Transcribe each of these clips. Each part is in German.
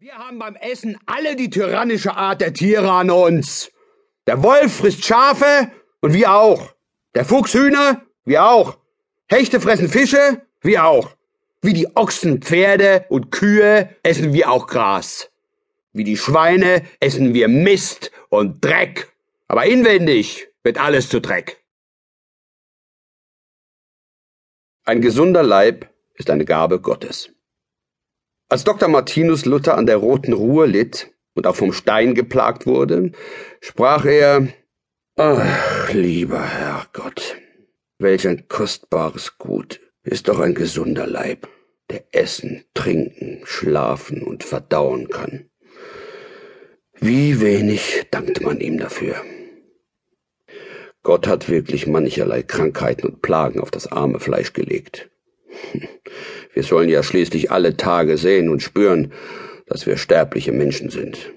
Wir haben beim Essen alle die tyrannische Art der Tiere an uns. Der Wolf frisst Schafe und wir auch. Der Fuchs Hühner, wir auch. Hechte fressen Fische, wir auch. Wie die Ochsen Pferde und Kühe essen wir auch Gras. Wie die Schweine essen wir Mist und Dreck. Aber inwendig wird alles zu Dreck. Ein gesunder Leib ist eine Gabe Gottes. Als Dr. Martinus Luther an der Roten Ruhe litt und auch vom Stein geplagt wurde, sprach er Ach, lieber Herrgott, welch ein kostbares Gut ist doch ein gesunder Leib, der essen, trinken, schlafen und verdauen kann. Wie wenig dankt man ihm dafür. Gott hat wirklich mancherlei Krankheiten und Plagen auf das arme Fleisch gelegt. Wir sollen ja schließlich alle Tage sehen und spüren, dass wir sterbliche Menschen sind.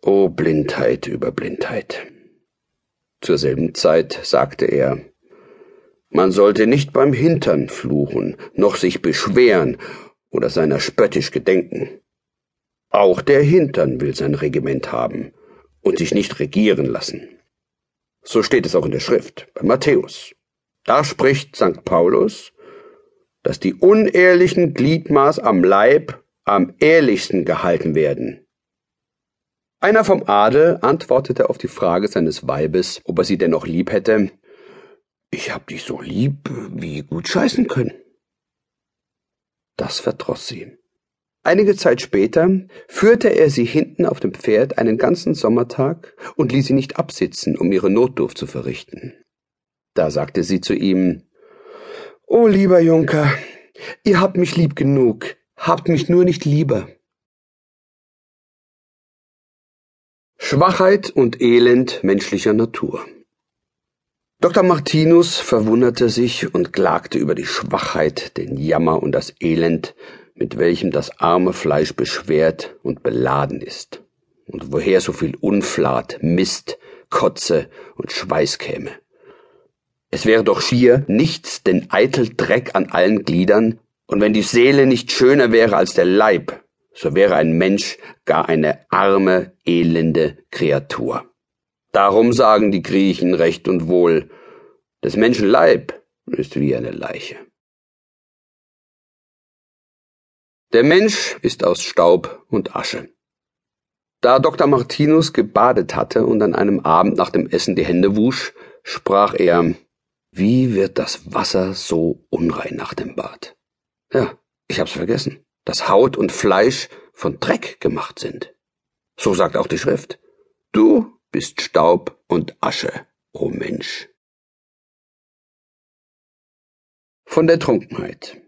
O Blindheit über Blindheit. Zur selben Zeit sagte er, man sollte nicht beim Hintern fluchen, noch sich beschweren oder seiner spöttisch gedenken. Auch der Hintern will sein Regiment haben und sich nicht regieren lassen. So steht es auch in der Schrift, bei Matthäus. Da spricht St. Paulus, dass die unehrlichen Gliedmaß am Leib am ehrlichsten gehalten werden. Einer vom Adel antwortete auf die Frage seines Weibes, ob er sie denn noch lieb hätte, ich hab dich so lieb, wie gut scheißen können. Das verdroß sie. Einige Zeit später führte er sie hinten auf dem Pferd einen ganzen Sommertag und ließ sie nicht absitzen, um ihre Notdurft zu verrichten. Da sagte sie zu ihm, Oh, lieber Junker, ihr habt mich lieb genug, habt mich nur nicht lieber. Schwachheit und Elend menschlicher Natur. Dr. Martinus verwunderte sich und klagte über die Schwachheit, den Jammer und das Elend, mit welchem das arme Fleisch beschwert und beladen ist, und woher so viel Unflat, Mist, Kotze und Schweiß käme. Es wäre doch schier nichts denn eitel Dreck an allen Gliedern, und wenn die Seele nicht schöner wäre als der Leib, so wäre ein Mensch gar eine arme, elende Kreatur. Darum sagen die Griechen recht und wohl, des Menschen Leib ist wie eine Leiche. Der Mensch ist aus Staub und Asche. Da Dr. Martinus gebadet hatte und an einem Abend nach dem Essen die Hände wusch, sprach er wie wird das Wasser so unrein nach dem Bad? Ja, ich hab's vergessen, dass Haut und Fleisch von Dreck gemacht sind. So sagt auch die Schrift. Du bist Staub und Asche, o oh Mensch. Von der Trunkenheit.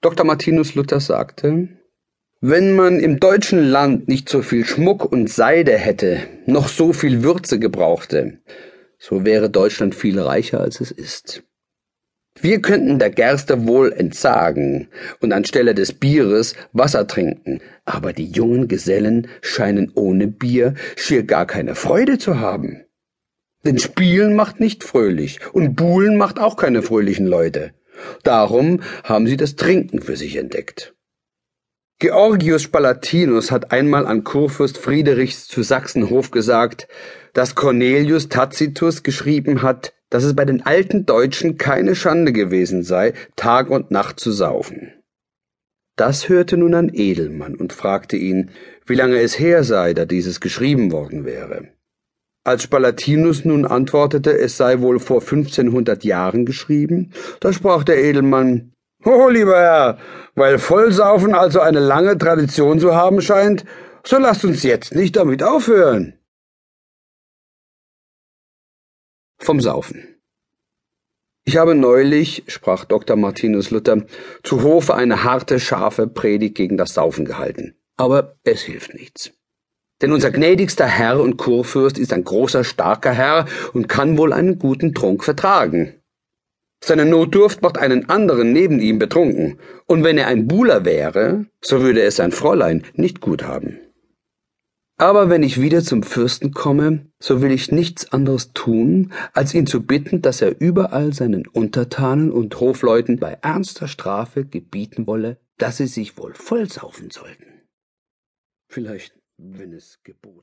Dr. Martinus Luther sagte, wenn man im deutschen Land nicht so viel Schmuck und Seide hätte, noch so viel Würze gebrauchte, so wäre Deutschland viel reicher als es ist. Wir könnten der Gerste wohl entsagen und anstelle des Bieres Wasser trinken, aber die jungen Gesellen scheinen ohne Bier schier gar keine Freude zu haben. Denn Spielen macht nicht fröhlich und Buhlen macht auch keine fröhlichen Leute. Darum haben sie das Trinken für sich entdeckt. Georgius Spalatinus hat einmal an Kurfürst Friedrichs zu Sachsenhof gesagt, dass Cornelius Tacitus geschrieben hat, dass es bei den alten Deutschen keine Schande gewesen sei, Tag und Nacht zu saufen. Das hörte nun ein Edelmann und fragte ihn, wie lange es her sei, da dieses geschrieben worden wäre. Als Spalatinus nun antwortete, es sei wohl vor 1500 Jahren geschrieben, da sprach der Edelmann, Oh, lieber Herr, weil Vollsaufen also eine lange Tradition zu haben scheint, so lasst uns jetzt nicht damit aufhören. vom Saufen. Ich habe neulich, sprach Dr. Martinus Luther, zu Hofe eine harte, scharfe Predigt gegen das Saufen gehalten. Aber es hilft nichts. Denn unser gnädigster Herr und Kurfürst ist ein großer, starker Herr und kann wohl einen guten Trunk vertragen. Seine Notdurft macht einen anderen neben ihm betrunken, und wenn er ein Buhler wäre, so würde es sein Fräulein nicht gut haben. Aber wenn ich wieder zum Fürsten komme, so will ich nichts anderes tun, als ihn zu bitten, dass er überall seinen Untertanen und Hofleuten bei ernster Strafe gebieten wolle, dass sie sich wohl vollsaufen sollten. Vielleicht, wenn es geboten